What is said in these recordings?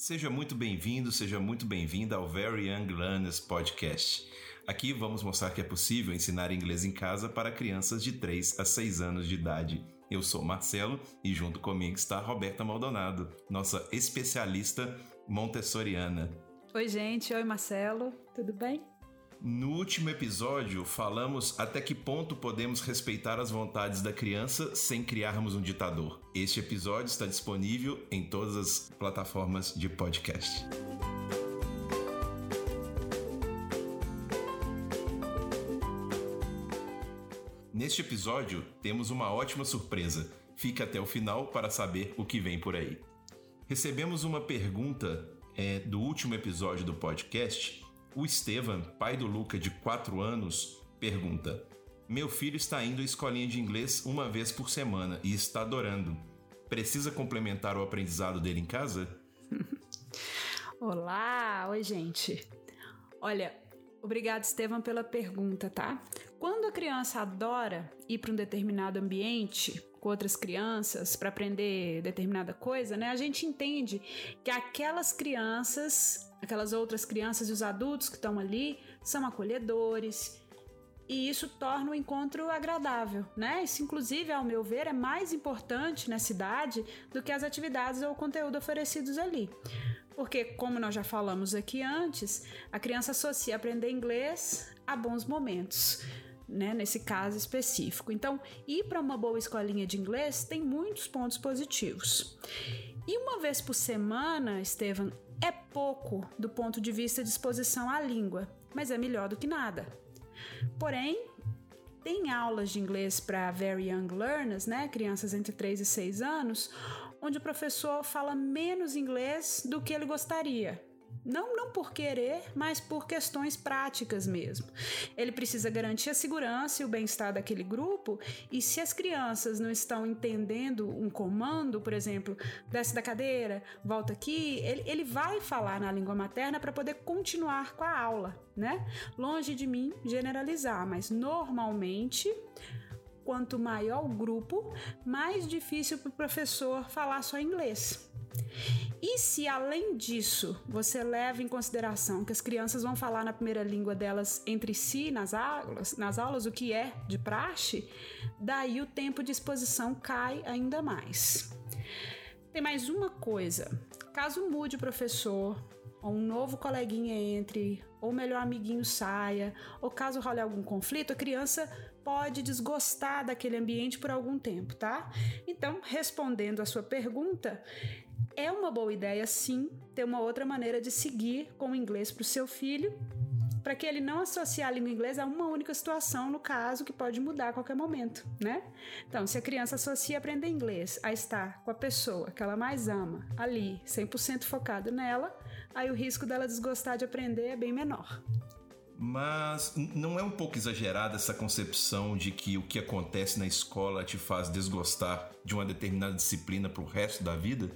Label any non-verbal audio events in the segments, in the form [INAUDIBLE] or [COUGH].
Seja muito bem-vindo, seja muito bem-vinda ao Very Young Learners Podcast. Aqui vamos mostrar que é possível ensinar inglês em casa para crianças de 3 a 6 anos de idade. Eu sou Marcelo e junto comigo está Roberta Maldonado, nossa especialista montessoriana. Oi, gente. Oi, Marcelo. Tudo bem? No último episódio, falamos até que ponto podemos respeitar as vontades da criança sem criarmos um ditador. Este episódio está disponível em todas as plataformas de podcast. Neste episódio, temos uma ótima surpresa. Fique até o final para saber o que vem por aí. Recebemos uma pergunta é, do último episódio do podcast o Estevam, pai do Luca de 4 anos, pergunta: Meu filho está indo à escolinha de inglês uma vez por semana e está adorando. Precisa complementar o aprendizado dele em casa? [LAUGHS] Olá, oi gente. Olha, obrigado Estevam pela pergunta, tá? Quando a criança adora ir para um determinado ambiente com outras crianças para aprender determinada coisa, né? A gente entende que aquelas crianças aquelas outras crianças e os adultos que estão ali são acolhedores. E isso torna o encontro agradável, né? Isso, inclusive, ao meu ver, é mais importante nessa idade do que as atividades ou o conteúdo oferecidos ali. Porque, como nós já falamos aqui antes, a criança associa aprender inglês a bons momentos. Né, nesse caso específico. Então, ir para uma boa escolinha de inglês tem muitos pontos positivos. E uma vez por semana, Estevam, é pouco do ponto de vista de exposição à língua, mas é melhor do que nada. Porém, tem aulas de inglês para very young learners, né, crianças entre 3 e 6 anos, onde o professor fala menos inglês do que ele gostaria. Não, não por querer, mas por questões práticas mesmo. Ele precisa garantir a segurança e o bem-estar daquele grupo, e se as crianças não estão entendendo um comando, por exemplo, desce da cadeira, volta aqui, ele, ele vai falar na língua materna para poder continuar com a aula, né? Longe de mim generalizar, mas normalmente quanto maior o grupo, mais difícil para o professor falar só inglês. E se além disso você leva em consideração que as crianças vão falar na primeira língua delas entre si nas aulas, nas aulas o que é de praxe, daí o tempo de exposição cai ainda mais. Tem mais uma coisa. Caso mude o professor, ou um novo coleguinha entre, ou melhor amiguinho saia, ou caso role algum conflito, a criança pode desgostar daquele ambiente por algum tempo, tá? Então, respondendo a sua pergunta, é uma boa ideia, sim, ter uma outra maneira de seguir com o inglês para o seu filho, para que ele não associe a língua inglesa a uma única situação, no caso, que pode mudar a qualquer momento, né? Então, se a criança associa aprender inglês a estar com a pessoa que ela mais ama, ali, 100% focado nela, aí o risco dela desgostar de aprender é bem menor. Mas não é um pouco exagerada essa concepção de que o que acontece na escola te faz desgostar de uma determinada disciplina para o resto da vida?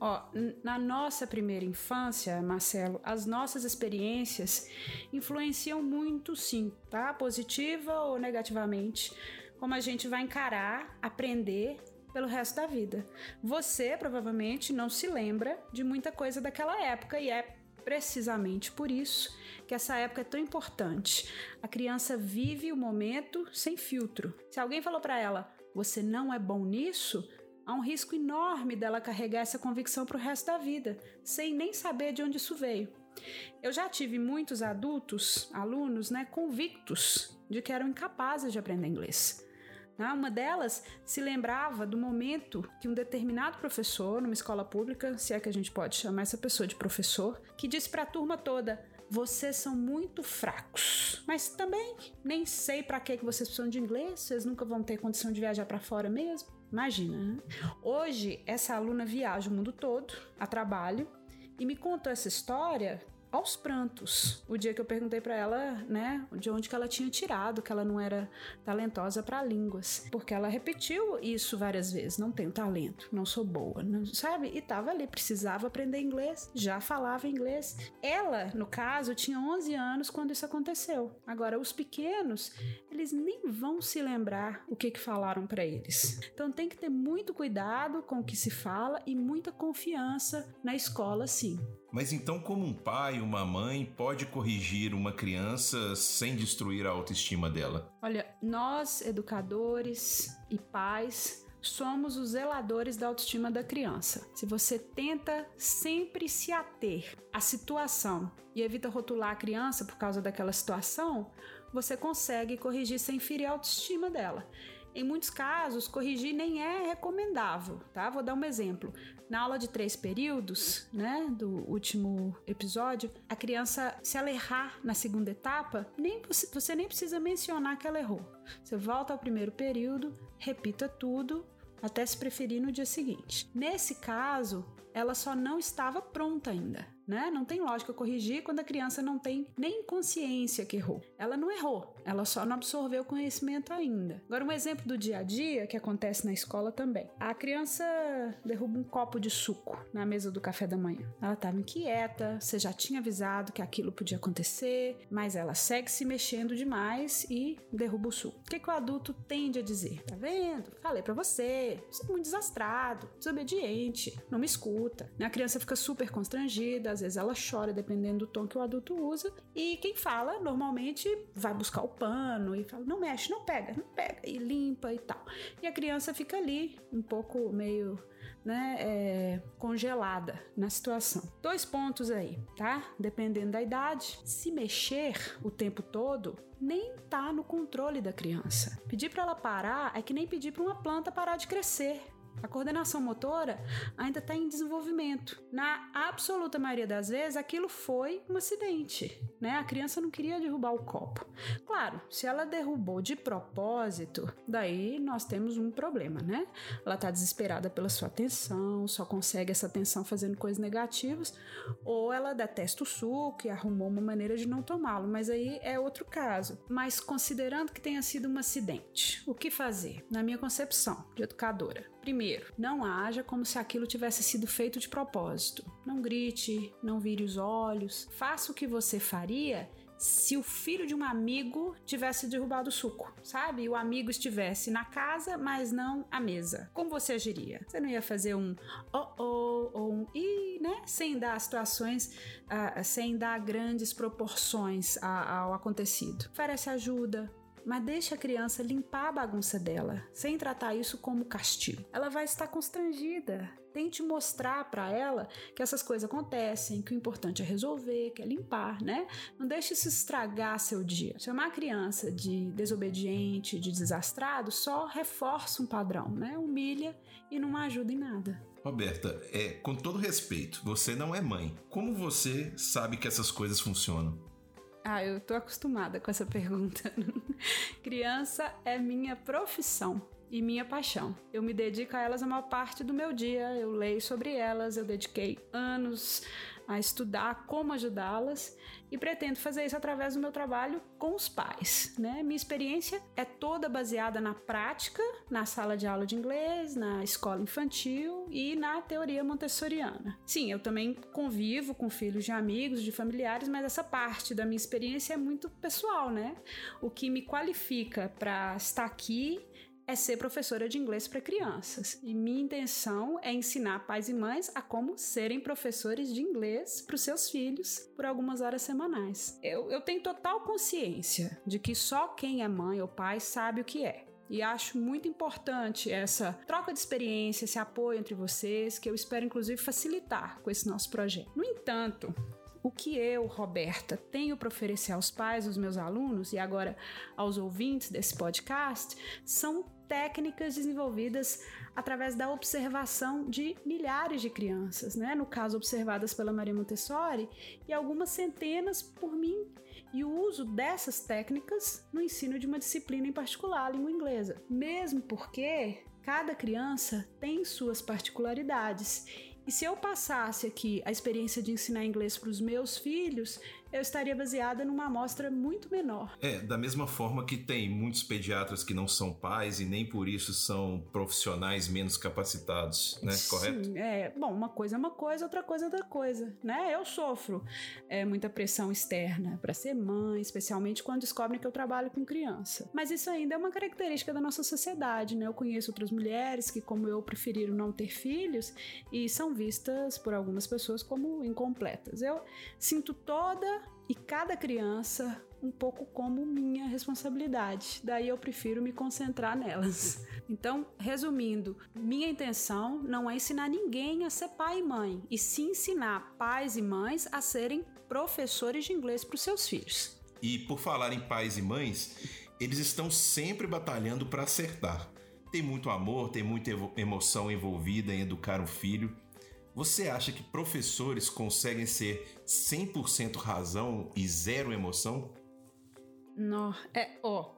Ó, na nossa primeira infância, Marcelo, as nossas experiências influenciam muito, sim, tá? Positiva ou negativamente, como a gente vai encarar, aprender pelo resto da vida. Você provavelmente não se lembra de muita coisa daquela época e é precisamente por isso que essa época é tão importante. A criança vive o momento sem filtro. Se alguém falou para ela, você não é bom nisso, há um risco enorme dela carregar essa convicção para o resto da vida, sem nem saber de onde isso veio. Eu já tive muitos adultos, alunos, né, convictos de que eram incapazes de aprender inglês. Né, uma delas se lembrava do momento que um determinado professor, numa escola pública, se é que a gente pode chamar essa pessoa de professor, que disse para a turma toda: vocês são muito fracos. Mas também nem sei para que vocês precisam de inglês, vocês nunca vão ter condição de viajar para fora mesmo. Imagina, né? Hoje, essa aluna viaja o mundo todo a trabalho e me contou essa história aos prantos. O dia que eu perguntei para ela, né, de onde que ela tinha tirado que ela não era talentosa para línguas, porque ela repetiu isso várias vezes, não tenho talento, não sou boa, não, sabe? E tava ali, precisava aprender inglês, já falava inglês. Ela, no caso, tinha 11 anos quando isso aconteceu. Agora os pequenos, eles nem vão se lembrar o que que falaram para eles. Então tem que ter muito cuidado com o que se fala e muita confiança na escola, sim. Mas então, como um pai, uma mãe pode corrigir uma criança sem destruir a autoestima dela? Olha, nós, educadores e pais, somos os zeladores da autoestima da criança. Se você tenta sempre se ater à situação e evita rotular a criança por causa daquela situação, você consegue corrigir sem ferir a autoestima dela. Em muitos casos, corrigir nem é recomendável, tá? Vou dar um exemplo. Na aula de três períodos, né, do último episódio, a criança, se ela errar na segunda etapa, nem você nem precisa mencionar que ela errou. Você volta ao primeiro período, repita tudo até se preferir no dia seguinte. Nesse caso, ela só não estava pronta ainda né? Não tem lógica corrigir quando a criança não tem nem consciência que errou. Ela não errou, ela só não absorveu o conhecimento ainda. Agora, um exemplo do dia a dia que acontece na escola também. A criança derruba um copo de suco na mesa do café da manhã. Ela estava inquieta, você já tinha avisado que aquilo podia acontecer, mas ela segue se mexendo demais e derruba o suco. O que, que o adulto tende a dizer? Tá vendo? Falei para você, você é muito desastrado, desobediente, não me escuta. A criança fica super constrangida, às vezes ela chora, dependendo do tom que o adulto usa. E quem fala, normalmente, vai buscar o pano e fala: não mexe, não pega, não pega, e limpa e tal. E a criança fica ali, um pouco meio. Né, é, congelada na situação. Dois pontos aí, tá? Dependendo da idade, se mexer o tempo todo nem tá no controle da criança. Pedir para ela parar é que nem pedir para uma planta parar de crescer. A coordenação motora ainda está em desenvolvimento. Na absoluta maioria das vezes, aquilo foi um acidente, né? A criança não queria derrubar o copo. Claro, se ela derrubou de propósito, daí nós temos um problema, né? Ela está desesperada pela sua atenção, só consegue essa atenção fazendo coisas negativas, ou ela detesta o suco e arrumou uma maneira de não tomá-lo, mas aí é outro caso. Mas considerando que tenha sido um acidente, o que fazer? Na minha concepção de educadora, Primeiro, não haja como se aquilo tivesse sido feito de propósito. Não grite, não vire os olhos. Faça o que você faria se o filho de um amigo tivesse derrubado o suco, sabe? E o amigo estivesse na casa, mas não à mesa. Como você agiria? Você não ia fazer um oh oh ou um i, né? Sem dar situações, uh, sem dar grandes proporções ao acontecido. Oferece ajuda, mas deixe a criança limpar a bagunça dela, sem tratar isso como castigo. Ela vai estar constrangida. Tente mostrar para ela que essas coisas acontecem, que o importante é resolver, que é limpar, né? Não deixe isso estragar seu dia. Chamar a criança de desobediente, de desastrado, só reforça um padrão, né? Humilha e não ajuda em nada. Roberta, é, com todo respeito, você não é mãe. Como você sabe que essas coisas funcionam? Ah, eu tô acostumada com essa pergunta. [LAUGHS] Criança é minha profissão e minha paixão. Eu me dedico a elas a maior parte do meu dia, eu leio sobre elas, eu dediquei anos a estudar como ajudá-las e pretendo fazer isso através do meu trabalho com os pais. Né? Minha experiência é toda baseada na prática, na sala de aula de inglês, na escola infantil e na teoria montessoriana. Sim, eu também convivo com filhos de amigos, de familiares, mas essa parte da minha experiência é muito pessoal, né? O que me qualifica para estar aqui é ser professora de inglês para crianças. E minha intenção é ensinar pais e mães a como serem professores de inglês para os seus filhos por algumas horas semanais. Eu, eu tenho total consciência de que só quem é mãe ou pai sabe o que é. E acho muito importante essa troca de experiência, esse apoio entre vocês, que eu espero inclusive facilitar com esse nosso projeto. No entanto, o que eu, Roberta, tenho para oferecer aos pais, aos meus alunos e agora aos ouvintes desse podcast são técnicas desenvolvidas através da observação de milhares de crianças, né? no caso observadas pela Maria Montessori, e algumas centenas por mim, e o uso dessas técnicas no ensino de uma disciplina em particular, a língua inglesa. Mesmo porque cada criança tem suas particularidades E se eu passasse aqui a experiência de ensinar inglês para os meus filhos, eu estaria baseada numa amostra muito menor. É, da mesma forma que tem muitos pediatras que não são pais e nem por isso são profissionais menos capacitados, né? Sim, Correto? É, bom, uma coisa é uma coisa, outra coisa é outra coisa, né? Eu sofro é, muita pressão externa para ser mãe, especialmente quando descobrem que eu trabalho com criança. Mas isso ainda é uma característica da nossa sociedade, né? Eu conheço outras mulheres que, como eu, preferiram não ter filhos e são vistas por algumas pessoas como incompletas. Eu sinto toda e cada criança um pouco como minha responsabilidade. Daí eu prefiro me concentrar nelas. [LAUGHS] Então, resumindo, minha intenção não é ensinar ninguém a ser pai e mãe, e sim ensinar pais e mães a serem professores de inglês para os seus filhos. E por falar em pais e mães, eles estão sempre batalhando para acertar. Tem muito amor, tem muita emoção envolvida em educar um filho. Você acha que professores conseguem ser 100% razão e zero emoção? Não, é, ó,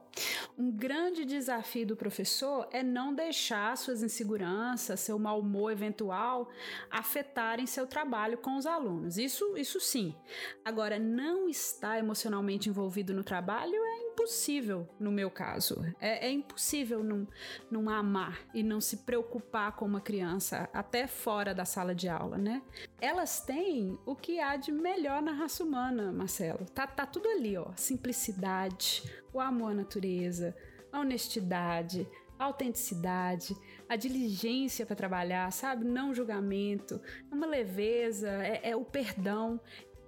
um grande desafio do professor é não deixar suas inseguranças, seu mau humor eventual afetarem seu trabalho com os alunos. Isso, isso sim. Agora, não estar emocionalmente envolvido no trabalho impossível no meu caso. É, é impossível não, não amar e não se preocupar com uma criança até fora da sala de aula, né? Elas têm o que há de melhor na raça humana, Marcelo. Tá, tá tudo ali, ó. Simplicidade, o amor à natureza, a honestidade, a autenticidade, a diligência para trabalhar, sabe? Não julgamento, uma leveza, é, é o perdão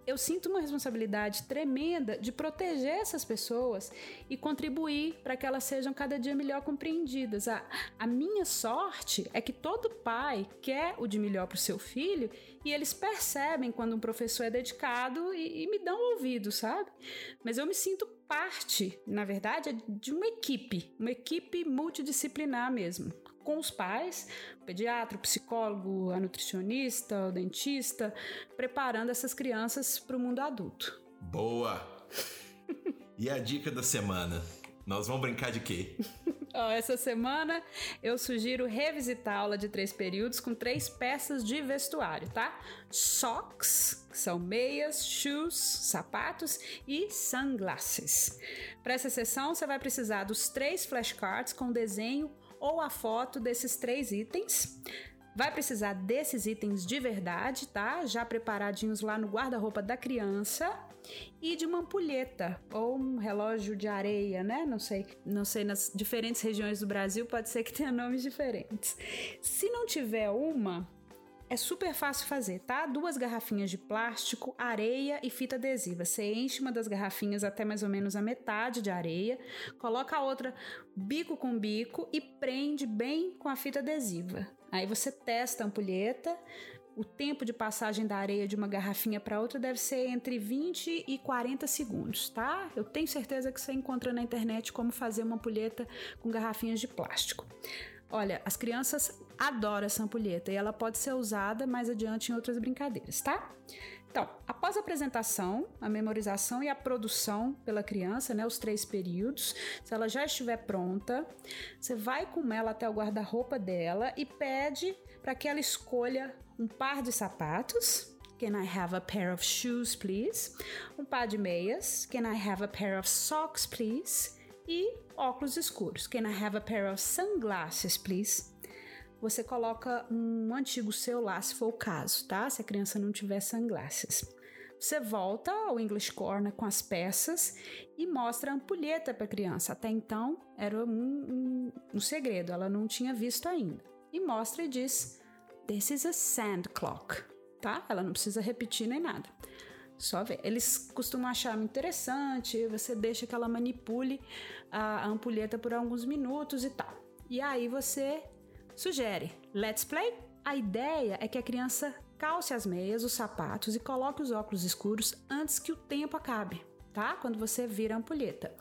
eu sinto uma responsabilidade tremenda de proteger essas pessoas e contribuir para que elas sejam cada dia melhor compreendidas. A, a minha sorte é que todo pai quer o de melhor para o seu filho e eles percebem quando um professor é dedicado e, e me dão ouvido, sabe? Mas eu me sinto parte, na verdade, de uma equipe, uma equipe multidisciplinar mesmo com os pais, o pediatra, o psicólogo, a nutricionista, o dentista, preparando essas crianças para o mundo adulto. Boa! e a dica da semana? Nós vamos brincar de quê? [LAUGHS] oh, essa semana eu sugiro revisitar a aula de três períodos com três peças de vestuário, tá? Socks, que são meias, shoes, sapatos e sunglasses. Para essa sessão, você vai precisar dos três flashcards com desenho ou a foto desses três itens. Vai precisar desses itens de verdade, tá? Já preparadinhos lá no guarda-roupa da criança e de uma ampulheta ou um relógio de areia, né? Não sei, não sei nas diferentes regiões do Brasil pode ser que tenha [LAUGHS] nomes diferentes. Se não tiver uma, é super fácil fazer, tá? Duas garrafinhas de plástico, areia e fita adesiva. Você enche uma das garrafinhas até mais ou menos a metade de areia, coloca a outra bico com bico e prende bem com a fita adesiva. Aí você testa a ampulheta. O tempo de passagem da areia de uma garrafinha para outra deve ser entre 20 e 40 segundos, tá? Eu tenho certeza que você encontra na internet como fazer uma ampulheta com garrafinhas de plástico. Olha, as crianças adoram essa ampulheta e ela pode ser usada mais adiante em outras brincadeiras, tá? Então, após a apresentação, a memorização e a produção pela criança, né, os três períodos, se ela já estiver pronta, você vai com ela até o guarda-roupa dela e pede para que ela escolha um par de sapatos. Can I have a pair of shoes, please? Um par de meias. Can I have a pair of socks, please? E óculos escuros. Can I have a pair of sunglasses, please? Você coloca um antigo celular, se for o caso, tá? Se a criança não tiver sunglasses. Você volta ao English Corner com as peças e mostra a ampulheta para a criança. Até então era um, um, um segredo, ela não tinha visto ainda. E mostra e diz: This is a sand clock, tá? Ela não precisa repetir nem nada. Só ver. Eles costumam achar interessante, você deixa que ela manipule a, ampulheta por alguns minutos e tal. E aí você sugere, let's play? A ideia é que a criança calce as meias, os sapatos e coloque os óculos escuros antes que o tempo acabe, tá? Quando você vira a ampulheta.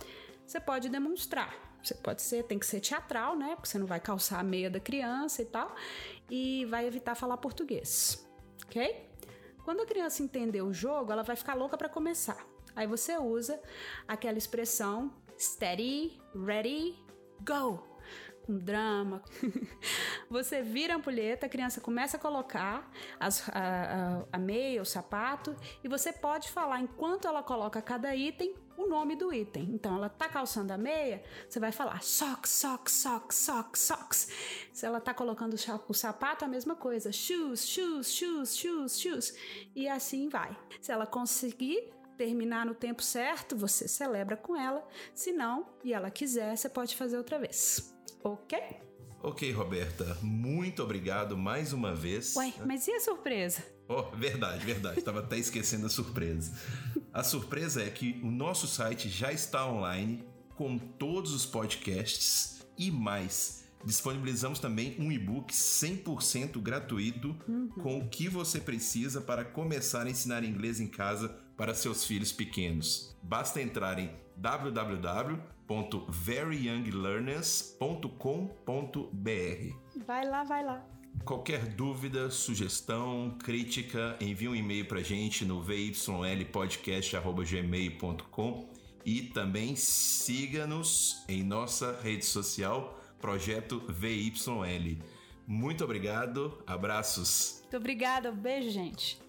Você pode demonstrar. Você pode ser, tem que ser teatral, né? Porque você não vai calçar a meia da criança e tal. E vai evitar falar português, ok? Quando a criança entender o jogo, ela vai ficar louca para começar. Aí você usa aquela expressão steady, ready, go. Com drama, [LAUGHS] Você vira a ampulheta, a criança começa a colocar as, a, a, a meia, o sapato, e você pode falar enquanto ela coloca cada item o nome do item. Então, ela tá calçando a meia, você vai falar socks, socks, socks, socks, socks. Se ela tá colocando o sapato, a mesma coisa. Shoes, shoes, shoes, shoes, shoes. E assim vai. Se ela conseguir terminar no tempo certo, você celebra com ela. Se não, e ela quiser, você pode fazer outra vez. Ok? Ok, Roberta, muito obrigado mais uma vez. Ué, mas e a surpresa? Oh, verdade, verdade. Estava até esquecendo a surpresa. [LAUGHS] A surpresa é que o nosso site já está online com todos os podcasts e mais. Disponibilizamos também um e-book 100% gratuito uhum. com o que você precisa para começar a ensinar inglês em casa para seus filhos pequenos. Basta entrar em www.veryyounglearners.com.br. Vai lá, vai lá. Qualquer dúvida, sugestão, crítica, envie um e-mail para gente no vylpodcast.gmail.com e também siga-nos em nossa rede social, Projeto VYL. Muito obrigado, abraços. Muito obrigada, beijo, gente.